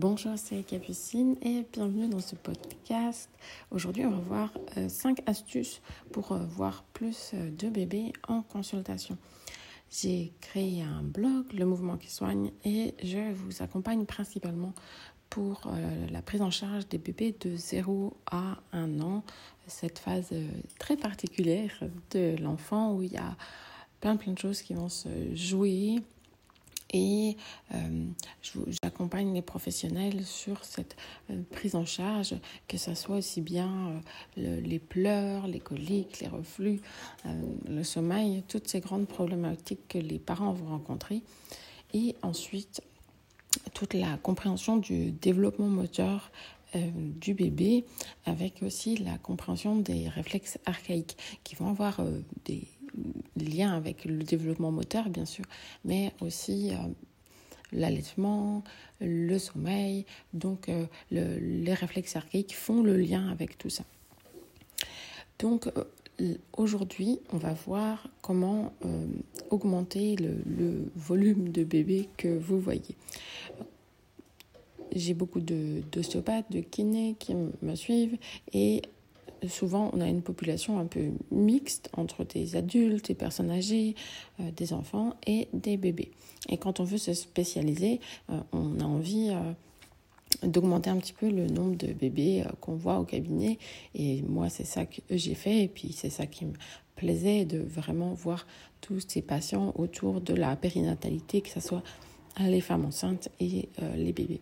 Bonjour, c'est Capucine et bienvenue dans ce podcast. Aujourd'hui, on va voir 5 astuces pour voir plus de bébés en consultation. J'ai créé un blog, Le Mouvement qui soigne, et je vous accompagne principalement pour la prise en charge des bébés de 0 à 1 an, cette phase très particulière de l'enfant où il y a plein plein de choses qui vont se jouer et euh, j'accompagne les professionnels sur cette euh, prise en charge, que ce soit aussi bien euh, les pleurs, les coliques, les reflux, le sommeil, toutes ces grandes problématiques que les parents vont rencontrer. Et ensuite, toute la compréhension du développement moteur du bébé, avec aussi la compréhension des réflexes archaïques qui vont avoir des lien avec le développement moteur, bien sûr, mais aussi euh, l'allaitement, le sommeil. Donc, euh, les réflexes archaïques font le lien avec tout ça. Donc, euh, aujourd'hui, on va voir comment augmenter le, volume de bébé que vous voyez. J'ai beaucoup d'ostéopathes, de kinés qui me suivent et souvent on a une population un peu mixte entre des adultes, des personnes âgées, euh, des enfants et des bébés. Et quand on veut se spécialiser, euh, on a envie euh, d'augmenter un petit peu le nombre de bébés qu'on voit au cabinet. Et moi, c'est ça que j'ai fait. Et puis, c'est ça qui me plaisait de vraiment voir tous ces patients autour de la périnatalité, que ce soit les femmes enceintes et les bébés.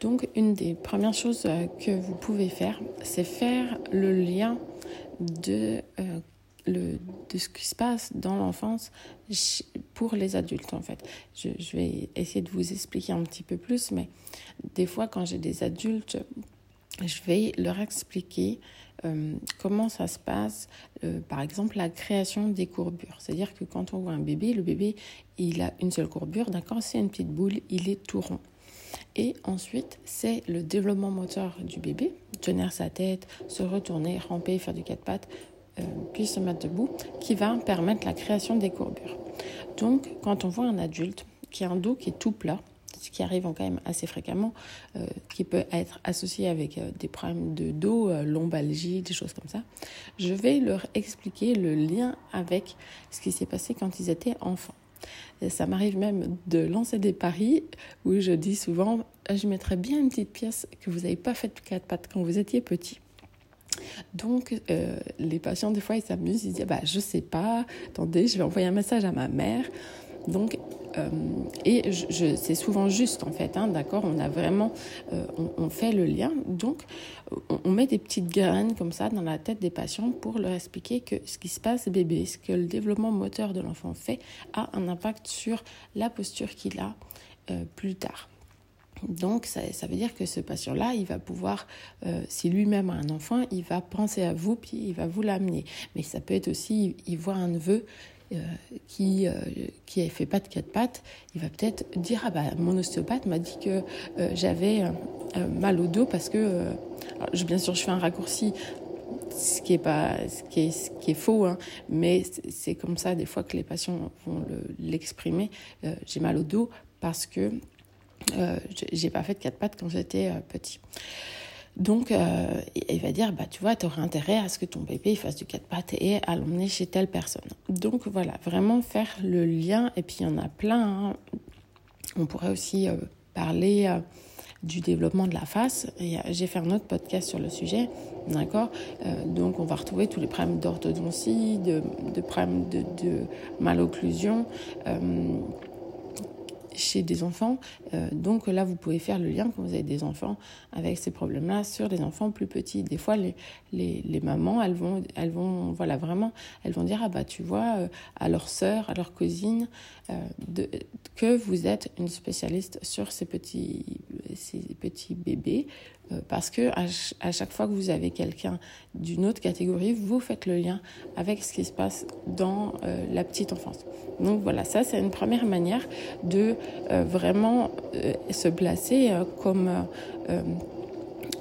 Donc, une des premières choses euh, que vous pouvez faire, c'est faire le lien de, euh, le, de ce qui se passe dans l'enfance pour les adultes, en fait. Je, vais essayer de vous expliquer un petit peu plus, mais des fois, quand j'ai des adultes, je vais leur expliquer euh, comment ça se passe, par exemple la création des courbures. C'est-à-dire que quand on voit un bébé, le bébé, il a une seule courbure, d'accord C'est une petite boule, il est tout rond. Et ensuite, c'est le développement moteur du bébé, tenir sa tête, se retourner, ramper, faire du quatre pattes, euh, puis se mettre debout, qui va permettre la création des courbures. Donc, quand on voit un adulte qui a un dos qui est tout plat, ce qui arrive quand même assez fréquemment, euh, qui peut être associé avec euh, des problèmes de dos, lombalgie, des choses comme ça, je vais leur expliquer le lien avec ce qui s'est passé quand ils étaient enfants. Ça m'arrive même de lancer des paris où je dis souvent, je mettrais bien une petite pièce que vous n'avez pas faite quatre pattes quand vous étiez petit. Donc, euh, les patients, des fois, ils s'amusent, ils disent, bah, je sais pas, attendez, je vais envoyer un message à ma mère. Donc, euh, et c'est souvent juste en fait, hein, d'accord On a vraiment, euh, on, fait le lien. Donc, on, met des petites graines comme ça dans la tête des patients pour leur expliquer que ce qui se passe bébé, ce que le développement moteur de l'enfant fait, a un impact sur la posture qu'il a euh, plus tard. Donc, ça, ça, veut dire que ce patient-là, il va pouvoir, si lui-même a un enfant, il va penser à vous, puis il va vous l'amener. Mais ça peut être aussi, il voit un neveu euh, qui euh, qui fait pas de quatre pattes, il va peut-être dire ah bah mon ostéopathe m'a dit que euh, j'avais mal au dos parce que je, bien sûr je fais un raccourci ce qui est pas ce qui est, ce qui est faux hein, mais c'est comme ça des fois que les patients vont l'exprimer. J'ai mal au dos parce que j'ai pas fait de quatre pattes quand j'étais petit donc, euh, il va dire, bah, tu vois, tu aurais intérêt à ce que ton bébé fasse du quatre pattes et à l'emmener chez telle personne. Donc, voilà, vraiment faire le lien. Et puis, il y en a plein. Hein. On pourrait aussi euh, parler euh, du développement de la face. J'ai fait un autre podcast sur le sujet, d'accord Donc, on va retrouver tous les problèmes d'orthodontie, de, problèmes de malocclusion chez des enfants. Euh, donc là, vous pouvez faire le lien quand vous avez des enfants avec ces problèmes-là sur des enfants plus petits. Des fois, les, les, les, mamans, elles vont, elles vont, voilà, vraiment, elles vont dire, ah bah tu vois, euh, à leur sœur, à leur cousine, euh, que vous êtes une spécialiste sur ces petits, ces petits bébés parce que à, chaque fois que vous avez quelqu'un d'une autre catégorie, vous faites le lien avec ce qui se passe dans la petite enfance. Donc voilà, ça c'est une première manière de vraiment se placer comme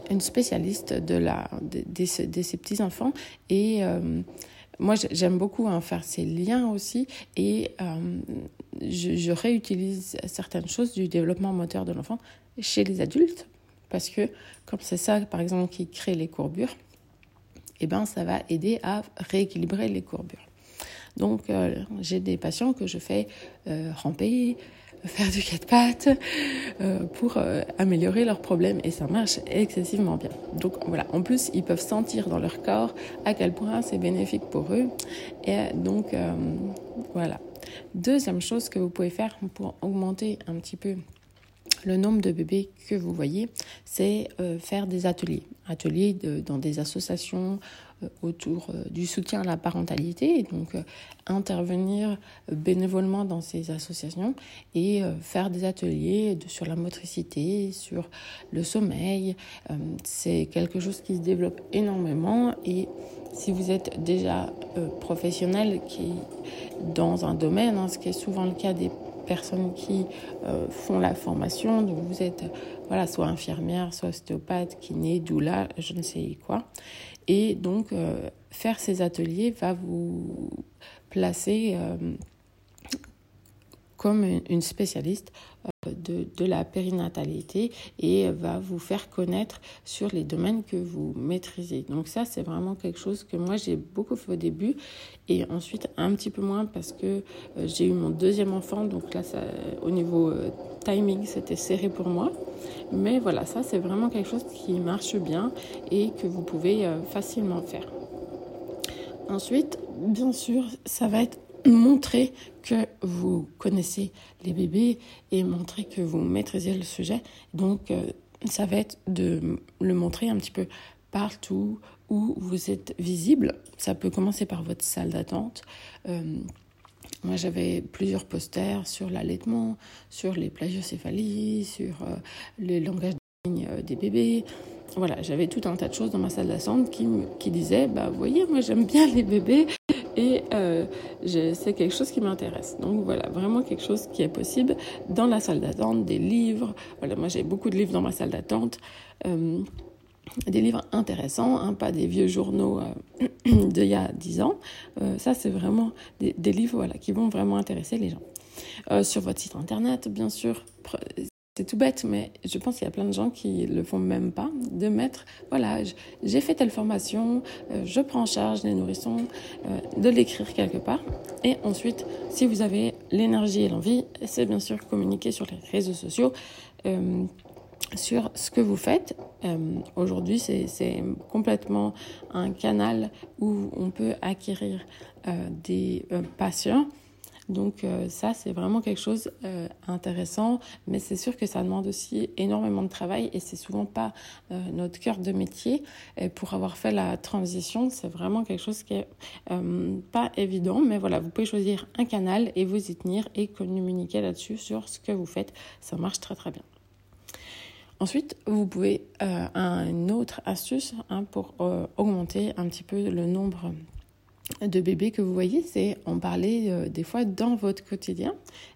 une spécialiste de, la, de, ces petits enfants. Et moi, j'aime beaucoup faire ces liens aussi. Et je, réutilise certaines choses du développement moteur de l'enfant chez les adultes. Parce que comme c'est ça, par exemple, qui crée les courbures, eh ben, ça va aider à rééquilibrer les courbures. Donc, euh, j'ai des patients que je fais euh, ramper, faire du quatre pattes euh, pour améliorer leurs problèmes et ça marche excessivement bien. Donc voilà, en plus ils peuvent sentir dans leur corps à quel point c'est bénéfique pour eux et donc voilà. Deuxième chose que vous pouvez faire pour augmenter un petit peu le nombre de bébés que vous voyez, c'est euh, faire des ateliers. Ateliers dans des associations euh, autour euh, du soutien à la parentalité, donc intervenir bénévolement dans ces associations et faire des ateliers sur la motricité, sur le sommeil. c'est quelque chose qui se développe énormément et si vous êtes déjà professionnel qui dans un domaine, hein, ce qui est souvent le cas des personnes qui euh, font la formation. Donc vous êtes voilà, soit infirmière, soit ostéopathe, kiné, doula, je ne sais quoi. Et donc euh, faire ces ateliers va vous placer euh, comme une spécialiste de, de, la périnatalité et va vous faire connaître sur les domaines que vous maîtrisez. Donc ça, c'est vraiment quelque chose que moi, j'ai beaucoup fait au début et ensuite un petit peu moins parce que euh, j'ai eu mon deuxième enfant. Donc là, ça, au niveau euh, timing, c'était serré pour moi. Mais voilà, ça, c'est vraiment quelque chose qui marche bien et que vous pouvez euh, facilement faire. Ensuite, bien sûr, ça va être montrer que vous connaissez les bébés et montrer que vous maîtrisez le sujet. Donc, euh, ça va être de le montrer un petit peu partout où vous êtes visible. Ça peut commencer par votre salle d'attente. Euh, moi, j'avais plusieurs posters sur l'allaitement, sur les plagiocéphalies, sur euh, le langage des bébés. Voilà, j'avais tout un tas de choses dans ma salle d'attente qui, qui disaient, bah, vous voyez, moi j'aime bien les bébés, et euh, c'est quelque chose qui m'intéresse. Donc voilà, vraiment quelque chose qui est possible dans la salle d'attente, des livres. Voilà, moi j'ai beaucoup de livres dans ma salle d'attente. Euh, des livres intéressants, hein, pas des vieux journaux euh, d'il y a 10 ans. ça, c'est vraiment des, livres voilà, qui vont vraiment intéresser les gens. sur votre site internet, bien sûr, c'est tout bête, mais je pense qu'il y a plein de gens qui le font même pas, de mettre, voilà, j'ai fait telle formation, euh, je prends en charge les nourrissons, euh, de l'écrire quelque part. Et ensuite, si vous avez l'énergie et l'envie, c'est bien sûr communiquer sur les réseaux sociaux. Euh, sur ce que vous faites. Aujourd'hui, c'est complètement un canal où on peut acquérir des patients donc euh, ça, c'est vraiment quelque chose euh, intéressant, mais c'est sûr que ça demande aussi énormément de travail et c'est souvent pas euh, notre cœur de métier. Et pour avoir fait la transition, c'est vraiment quelque chose qui est pas évident, mais voilà, vous pouvez choisir un canal et vous y tenir et communiquer là-dessus sur ce que vous faites. Ça marche très très bien. Ensuite, vous pouvez euh, une autre astuce hein, pour augmenter un petit peu le nombre de bébés que vous voyez, c'est en parler euh, des fois dans votre quotidien.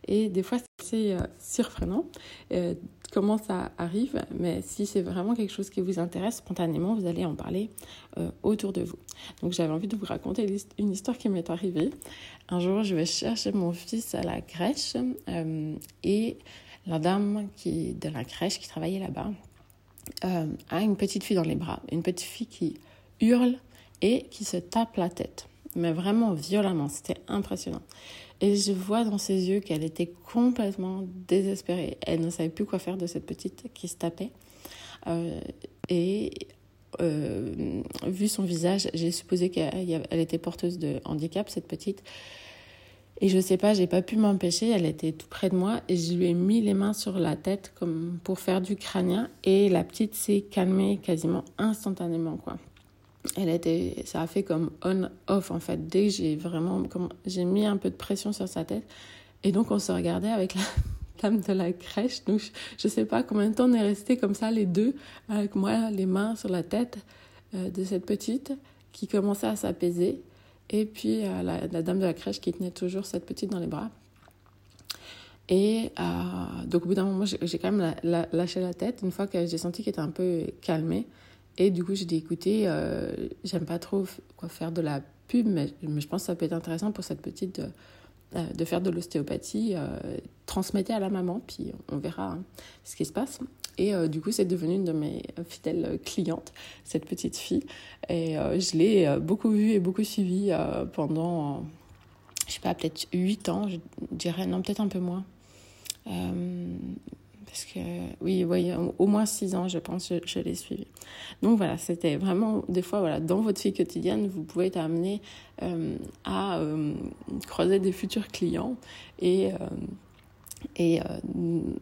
Et des fois, c'est euh, surprenant euh, comment ça arrive. Mais si c'est vraiment quelque chose qui vous intéresse, spontanément, vous allez en parler autour de vous. Donc, j'avais envie de vous raconter une histoire qui m'est arrivée. Un jour, je vais chercher mon fils à la crèche et la dame qui, de la crèche qui travaillait là-bas a une petite fille dans les bras. Une petite fille qui hurle et qui se tape la tête mais vraiment violemment. C'était impressionnant. Et je vois dans ses yeux qu'elle était complètement désespérée. Elle ne savait plus quoi faire de cette petite qui se tapait. Euh, et euh, vu son visage, j'ai supposé qu'elle était porteuse de handicap, cette petite. Et je sais pas, j'ai pas pu m'empêcher, elle était tout près de moi et je lui ai mis les mains sur la tête comme pour faire du crânien et la petite s'est calmée quasiment instantanément quoi elle était, ça a fait comme on-off en fait. Dès que j'ai vraiment, j'ai mis un peu de pression sur sa tête, et donc on se regardait avec la dame de la crèche. Donc je, ne sais pas combien de temps on est resté comme ça les deux, avec moi les mains sur la tête euh, de cette petite qui commençait à s'apaiser, et puis euh, la, dame de la crèche qui tenait toujours cette petite dans les bras. Et euh, donc au bout d'un moment, j'ai quand même lâché la tête une fois que j'ai senti qu'elle était un peu calmée. Et du coup, j'ai dit, écoutez, euh, j'aime pas trop faire de la pub, mais, je pense que ça peut être intéressant pour cette petite de, faire de l'ostéopathie. transmettez à la maman, puis on verra hein, ce qui se passe. Et du coup, c'est devenu une de mes fidèles clientes, cette petite fille. Et je l'ai beaucoup vue et beaucoup suivie pendant, je sais pas, peut-être 8 ans, je dirais, non, peut-être un peu moins. Parce que, oui, oui au moins six ans, je pense, je, l'ai suivi. Donc voilà, c'était vraiment, des fois, voilà, dans votre vie quotidienne, vous pouvez être amené euh, à euh, croiser des futurs clients et. Euh, et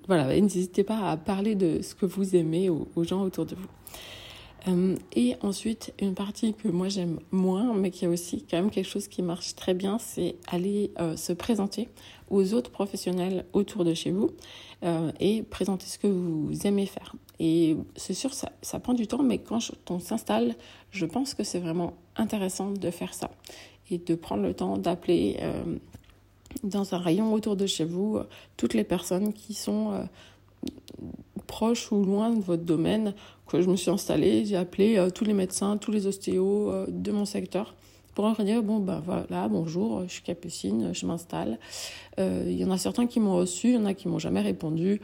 voilà, n'hésitez pas à parler de ce que vous aimez aux, gens autour de vous. et ensuite, une partie que moi j'aime moins, mais qui est aussi quand même quelque chose qui marche très bien, c'est aller se présenter aux autres professionnels autour de chez vous euh, et présenter ce que vous aimez faire. Et c'est sûr, ça, prend du temps, mais quand on s'installe, je pense que c'est vraiment intéressant de faire ça et de prendre le temps d'appeler euh, dans un rayon autour de chez vous euh, toutes les personnes qui sont proches ou loin de votre domaine. Que je me suis installée, j'ai appelé tous les médecins, tous les ostéos de mon secteur pour leur dire bon ben voilà bonjour je suis Capucine je m'installe. Euh, il y en a certains qui m'ont reçu il y en a qui m'ont jamais répondu.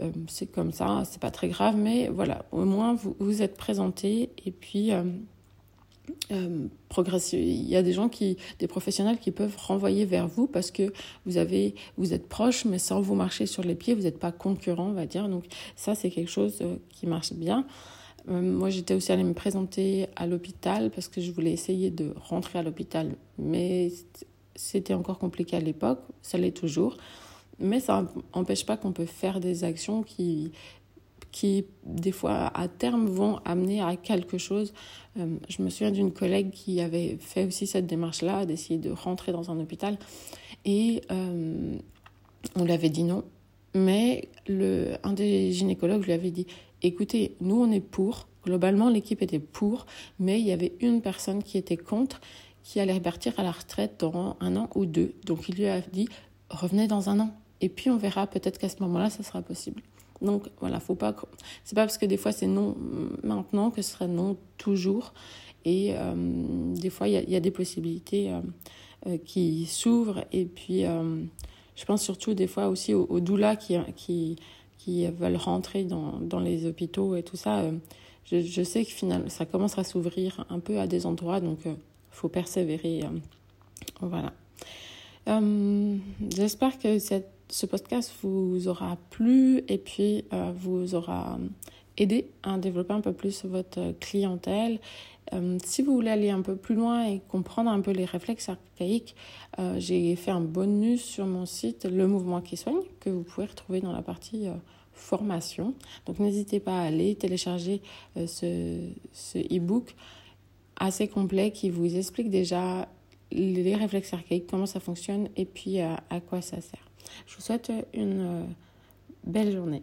Euh, c'est comme ça c'est pas très grave mais voilà au moins vous vous êtes présenté et puis euh, progresser il y a des gens qui des professionnels qui peuvent renvoyer vers vous parce que vous avez vous êtes proche mais sans vous marcher sur les pieds vous n'êtes pas concurrent on va dire. Donc ça c'est quelque chose qui marche bien euh, moi, j'étais aussi allée me présenter à l'hôpital parce que je voulais essayer de rentrer à l'hôpital. Mais c'était encore compliqué à l'époque, ça l'est toujours. Mais ça n'empêche pas qu'on peut faire des actions qui, qui, des fois, à terme, vont amener à quelque chose. Euh, je me souviens d'une collègue qui avait fait aussi cette démarche-là, d'essayer de rentrer dans un hôpital. Et euh, on lui avait dit non. Mais le, un des gynécologues lui avait dit écoutez, nous on est pour, globalement l'équipe était pour, mais il y avait une personne qui était contre, qui allait repartir à la retraite dans un an ou deux. Donc il lui a dit, revenez dans un an. Et puis on verra peut-être qu'à ce moment-là, ça sera possible. Donc voilà, faut pas. C'est pas parce que des fois c'est non maintenant que ce sera non toujours. Et euh, des fois, il y, a des possibilités euh, euh, qui s'ouvrent. Et puis, je pense surtout des fois aussi aux, aux doulas qui, qui, qui veulent rentrer dans, dans les hôpitaux et tout ça, euh, je, je, sais que finalement, ça commence à s'ouvrir un peu à des endroits, donc il euh, faut persévérer. Euh, voilà. J'espère que cette, ce podcast vous aura plu et puis vous aura aidé à développer un peu plus votre clientèle euh, si vous voulez aller un peu plus loin et comprendre un peu les réflexes archaïques, euh, j'ai fait un bonus sur mon site Le Mouvement qui soigne que vous pouvez retrouver dans la partie euh, formation. Donc n'hésitez pas à aller télécharger ce, ce e-book assez complet qui vous explique déjà les réflexes archaïques, comment ça fonctionne et puis à quoi ça sert. Je vous souhaite une belle journée.